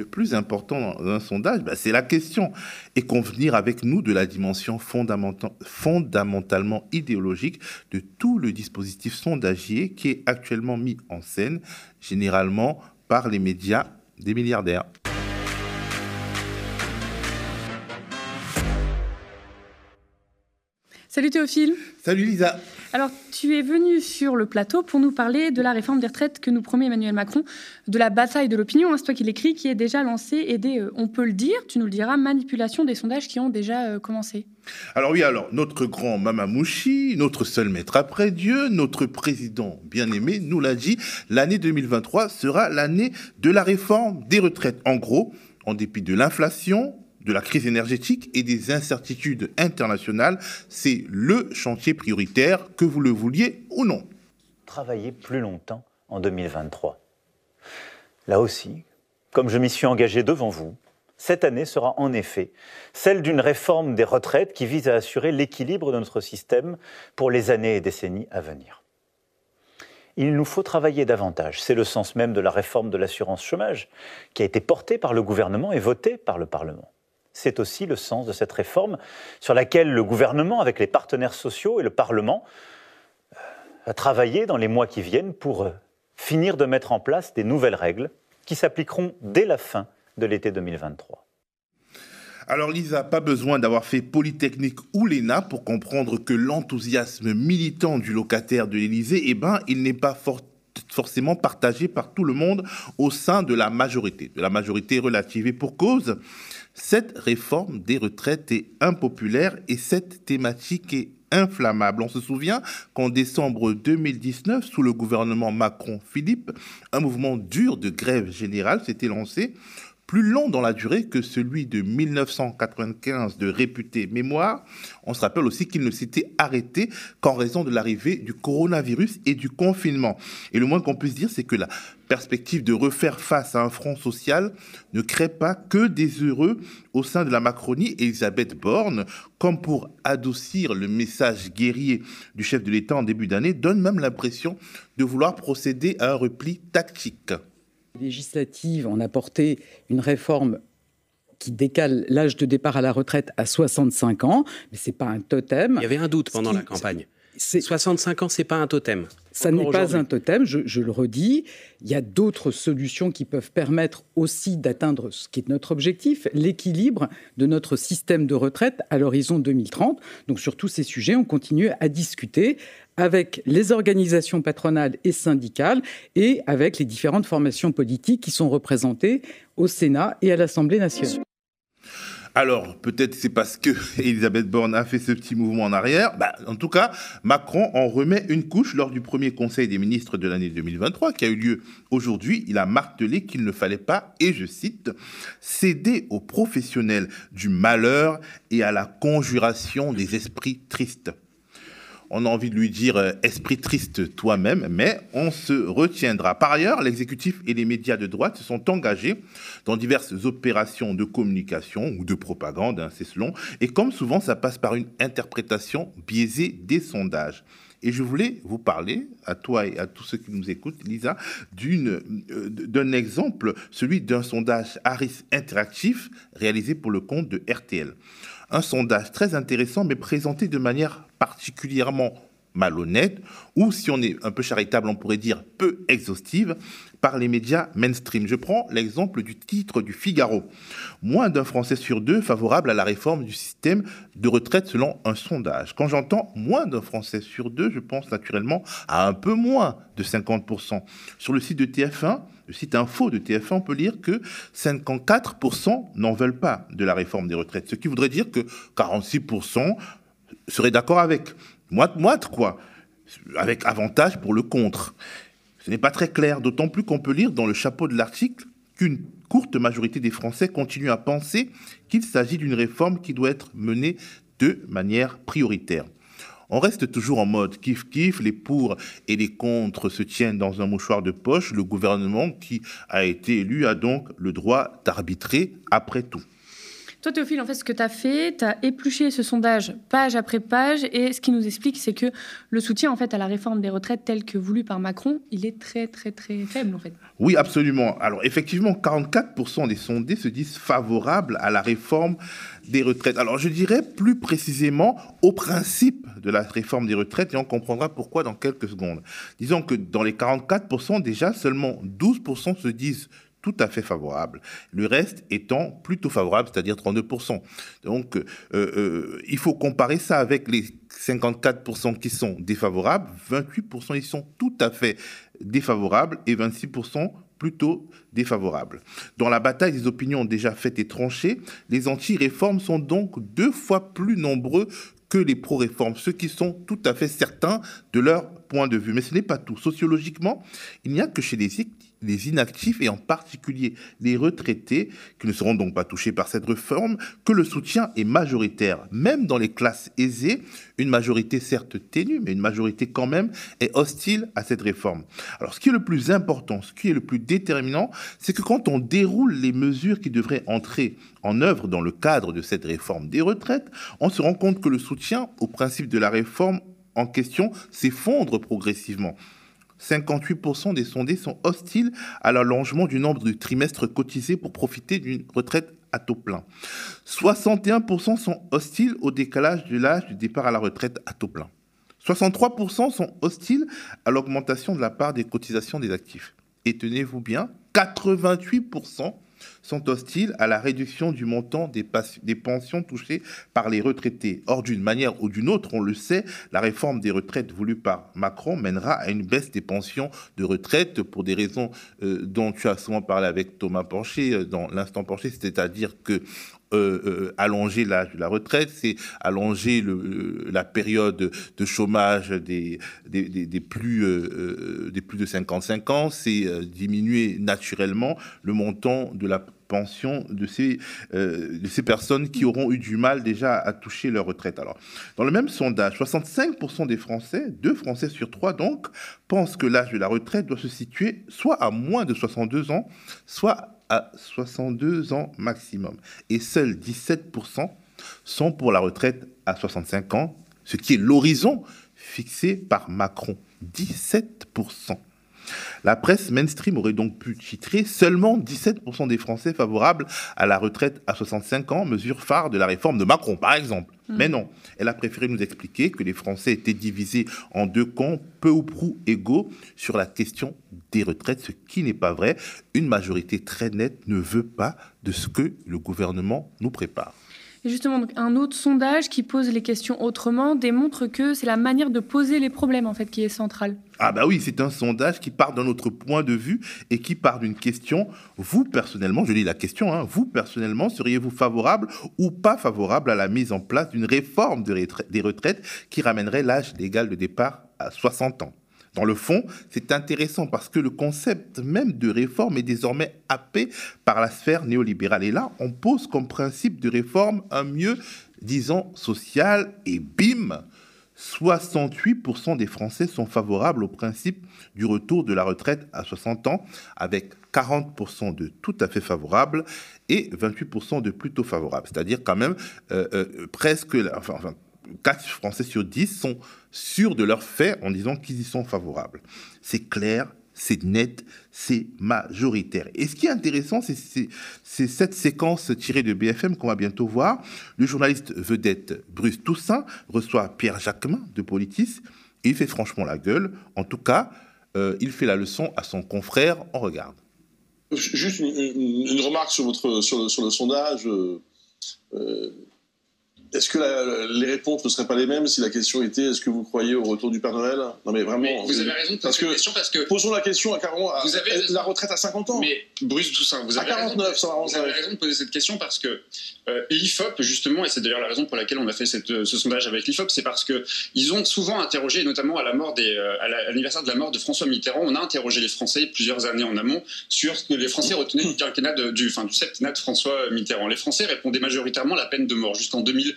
le plus important dans un sondage, bah, c'est la question. Et convenir avec nous de la dimension fondamentalement idéologique de tout le dispositif sondagier qui est actuellement mis en scène, généralement par les médias des milliardaires. Salut Théophile. Salut Lisa. Alors, tu es venu sur le plateau pour nous parler de la réforme des retraites que nous promet Emmanuel Macron, de la bataille de l'opinion, hein, c'est toi qui l'écris, qui est déjà lancée et des, euh, on peut le dire, tu nous le diras, manipulation des sondages qui ont déjà euh, commencé. Alors oui, alors notre grand Mamamouchi, notre seul maître après Dieu, notre président bien-aimé nous l'a dit, l'année 2023 sera l'année de la réforme des retraites. En gros, en dépit de l'inflation, de la crise énergétique et des incertitudes internationales, c'est le chantier prioritaire, que vous le vouliez ou non. Travailler plus longtemps en 2023. Là aussi, comme je m'y suis engagé devant vous, cette année sera en effet celle d'une réforme des retraites qui vise à assurer l'équilibre de notre système pour les années et décennies à venir. Il nous faut travailler davantage. C'est le sens même de la réforme de l'assurance chômage qui a été portée par le gouvernement et votée par le Parlement. C'est aussi le sens de cette réforme sur laquelle le gouvernement, avec les partenaires sociaux et le Parlement, euh, va travailler dans les mois qui viennent pour euh, finir de mettre en place des nouvelles règles qui s'appliqueront dès la fin de l'été 2023. Alors Lisa, pas besoin d'avoir fait Polytechnique ou l'ENA pour comprendre que l'enthousiasme militant du locataire de l'Élysée, eh ben, il n'est pas forcément partagé par tout le monde au sein de la majorité, de la majorité relative. Et pour cause, cette réforme des retraites est impopulaire et cette thématique est inflammable. On se souvient qu'en décembre 2019, sous le gouvernement Macron-Philippe, un mouvement dur de grève générale s'était lancé plus long dans la durée que celui de 1995 de réputé mémoire. On se rappelle aussi qu'il ne s'était arrêté qu'en raison de l'arrivée du coronavirus et du confinement. Et le moins qu'on puisse dire, c'est que la perspective de refaire face à un front social ne crée pas que des heureux au sein de la Macronie. Elisabeth Borne, comme pour adoucir le message guerrier du chef de l'État en début d'année, donne même l'impression de vouloir procéder à un repli tactique législative, on a porté une réforme qui décale l'âge de départ à la retraite à 65 ans, mais c'est pas un totem. Il y avait un doute pendant la campagne. 65 ans, c'est pas un totem. Ça n'est pas un totem, je, je, le redis. Il y a d'autres solutions qui peuvent permettre aussi d'atteindre ce qui est notre objectif, l'équilibre de notre système de retraite à l'horizon 2030. Donc sur tous ces sujets, on continue à discuter avec les organisations patronales et syndicales et avec les différentes formations politiques qui sont représentées au Sénat et à l'Assemblée nationale. Alors, peut-être c'est parce que Elisabeth Borne a fait ce petit mouvement en arrière. Bah, en tout cas, Macron en remet une couche lors du premier Conseil des ministres de l'année 2023 qui a eu lieu aujourd'hui. Il a martelé qu'il ne fallait pas, et je cite, céder aux professionnels du malheur et à la conjuration des esprits tristes on a envie de lui dire euh, esprit triste toi-même, mais on se retiendra. Par ailleurs, l'exécutif et les médias de droite se sont engagés dans diverses opérations de communication ou de propagande, hein, c'est selon, et comme souvent, ça passe par une interprétation biaisée des sondages. Et je voulais vous parler, à toi et à tous ceux qui nous écoutent, Lisa, euh, d'un exemple, celui d'un sondage Harris interactif réalisé pour le compte de RTL. Un sondage très intéressant, mais présenté de manière particulièrement malhonnête, ou si on est un peu charitable, on pourrait dire peu exhaustive, par les médias mainstream. Je prends l'exemple du titre du Figaro. Moins d'un Français sur deux favorable à la réforme du système de retraite selon un sondage. Quand j'entends moins d'un Français sur deux, je pense naturellement à un peu moins de 50%. Sur le site de TF1, le site info de TF1, on peut lire que 54% n'en veulent pas de la réforme des retraites, ce qui voudrait dire que 46% seraient d'accord avec. Moite-moite, quoi? Avec avantage pour le contre. Ce n'est pas très clair, d'autant plus qu'on peut lire dans le chapeau de l'article qu'une courte majorité des Français continue à penser qu'il s'agit d'une réforme qui doit être menée de manière prioritaire. On reste toujours en mode kiff-kiff, les pour et les contre se tiennent dans un mouchoir de poche. Le gouvernement qui a été élu a donc le droit d'arbitrer après tout. Toi, Théophile, en fait, ce que tu as fait, tu as épluché ce sondage page après page, et ce qui nous explique, c'est que le soutien en fait à la réforme des retraites telle que voulue par Macron, il est très très très faible en fait. Oui, absolument. Alors effectivement, 44% des sondés se disent favorables à la réforme des retraites. Alors je dirais plus précisément au principe de la réforme des retraites et on comprendra pourquoi dans quelques secondes. Disons que dans les 44%, déjà seulement 12% se disent tout à fait favorables. Le reste étant plutôt favorable, c'est-à-dire 32%. Donc, euh, euh, il faut comparer ça avec les 54% qui sont défavorables. 28% ils sont tout à fait défavorables et 26% plutôt défavorables. Dans la bataille des opinions déjà faites et tranchées, les anti-réformes sont donc deux fois plus nombreux que les pro-réformes, ceux qui sont tout à fait certains de leur point de vue. Mais ce n'est pas tout. Sociologiquement, il n'y a que chez les les inactifs et en particulier les retraités, qui ne seront donc pas touchés par cette réforme, que le soutien est majoritaire. Même dans les classes aisées, une majorité certes ténue, mais une majorité quand même est hostile à cette réforme. Alors ce qui est le plus important, ce qui est le plus déterminant, c'est que quand on déroule les mesures qui devraient entrer en œuvre dans le cadre de cette réforme des retraites, on se rend compte que le soutien au principe de la réforme en question s'effondre progressivement. 58% des sondés sont hostiles à l'allongement du nombre de trimestres cotisés pour profiter d'une retraite à taux plein. 61% sont hostiles au décalage de l'âge du départ à la retraite à taux plein. 63% sont hostiles à l'augmentation de la part des cotisations des actifs. Et tenez-vous bien, 88% sont hostiles à la réduction du montant des, pensions touchées par les retraités. Or, d'une manière ou d'une autre, on le sait, la réforme des retraites voulue par Macron mènera à une baisse des pensions de retraite pour des raisons euh, dont tu as souvent parlé avec Thomas Pancher euh, dans l'instant Pancher, c'est-à-dire que euh, euh, allonger l'âge de la retraite, c'est allonger le, la période de chômage euh, des plus de 55 ans, c'est diminuer naturellement le montant de la pension de ces, de ces personnes qui auront eu du mal déjà à toucher leur retraite. Alors, dans le même sondage, 65% des Français, deux Français sur trois donc, pensent que l'âge de la retraite doit se situer soit à moins de 62 ans, soit à 62 ans maximum. Et seuls 17% sont pour la retraite à 65 ans, ce qui est l'horizon fixé par Macron. 17%. La presse mainstream aurait donc pu titrer seulement 17% des Français favorables à la retraite à 65 ans, mesure phare de la réforme de Macron, par exemple. Hmm. Mais non, elle a préféré nous expliquer que les Français étaient divisés en deux camps peu ou prou égaux sur la question des retraites, ce qui n'est pas vrai. Une majorité très nette ne veut pas de ce que le gouvernement nous prépare. Justement, un autre sondage qui pose les questions autrement démontre que c'est la manière de poser les problèmes en fait qui est centrale. Ah bah oui, c'est un sondage qui part d'un autre point de vue et qui part d'une question. Vous personnellement, je lis la question, hein, vous personnellement, seriez-vous favorable ou pas favorable à la mise en place d'une réforme des retraites qui ramènerait l'âge légal de départ à 60 ans? Dans le fond, c'est intéressant parce que le concept même de réforme est désormais happé par la sphère néolibérale. Et là, on pose comme principe de réforme un mieux, disons, social et bim, 68% des Français sont favorables au principe du retour de la retraite à 60 ans, avec 40% de tout à fait favorables et 28% de plutôt favorables. C'est-à-dire quand même euh, euh, presque, 4 Français sur 10 sont sûrs de leurs faits en disant qu'ils y sont favorables. C'est clair, c'est net, c'est majoritaire. Et ce qui est intéressant, c'est cette séquence tirée de BFM qu'on va bientôt voir. Le journaliste vedette Bruce Toussaint reçoit Pierre Jacquemin de Politis et il fait franchement la gueule. En tout cas, euh, il fait la leçon à son confrère. On regarde. Juste une, remarque sur, le, sondage. Euh, euh, est-ce que les réponses ne seraient pas les mêmes si la question était est-ce que vous croyez au retour du Père Noël? Non mais vraiment. vous avez raison de poser la question parce que posons la question à carrément vous avez la retraite à 50 ans. Mais Bruce Toussaint, vous avez, 49, raison, vous avez raison de poser cette question parce que euh, l'IFOP justement et c'est d'ailleurs la raison pour laquelle on a fait cette, ce sondage avec l'IFOP, c'est parce que ils ont souvent interrogé, notamment à la mort des, euh, à l'anniversaire de la mort de François Mitterrand, on a interrogé les Français plusieurs années en amont sur ce que les Français retenaient du quinquennat du, enfin du septennat de François Mitterrand. Les Français répondaient majoritairement la peine de mort. Juste en 2000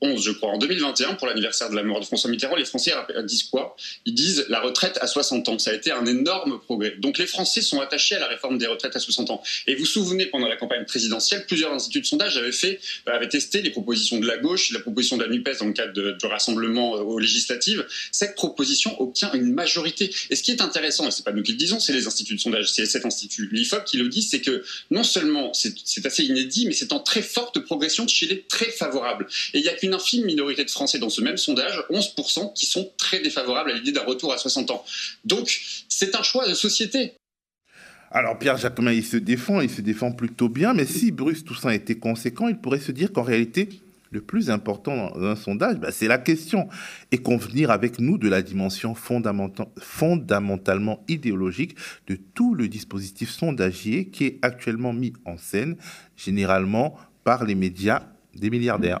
11, je crois. En 2021, pour l'anniversaire de la mort de François Mitterrand, les Français disent quoi? Ils disent la retraite à 60 ans. Ça a été un énorme progrès. Donc les Français sont attachés à la réforme des retraites à 60 ans. Et vous vous souvenez, pendant la campagne présidentielle, plusieurs instituts de sondage avaient, fait, avaient testé les propositions de la gauche, la proposition de la NUPES dans le cadre du rassemblement aux législatives. Cette proposition obtient une majorité. Et ce qui est intéressant, et c'est pas nous qui le disons, c'est les instituts de sondage, c'est cet institut, l'IFOP, qui le dit, c'est que non seulement c'est assez inédit, mais c'est en très forte progression chez les très favorables. Et il n'y a qu'une infime minorité de Français dans ce même sondage, 11%, qui sont très défavorables à l'idée d'un retour à 60 ans. Donc, c'est un choix de société. Alors Pierre Jacquemin, il se défend, il se défend plutôt bien, mais si Bruce Toussaint était conséquent, il pourrait se dire qu'en réalité, le plus important dans un sondage, bah, c'est la question. Et convenir avec nous de la dimension fondamentalement idéologique de tout le dispositif sondagier qui est actuellement mis en scène, généralement par les médias des milliardaires.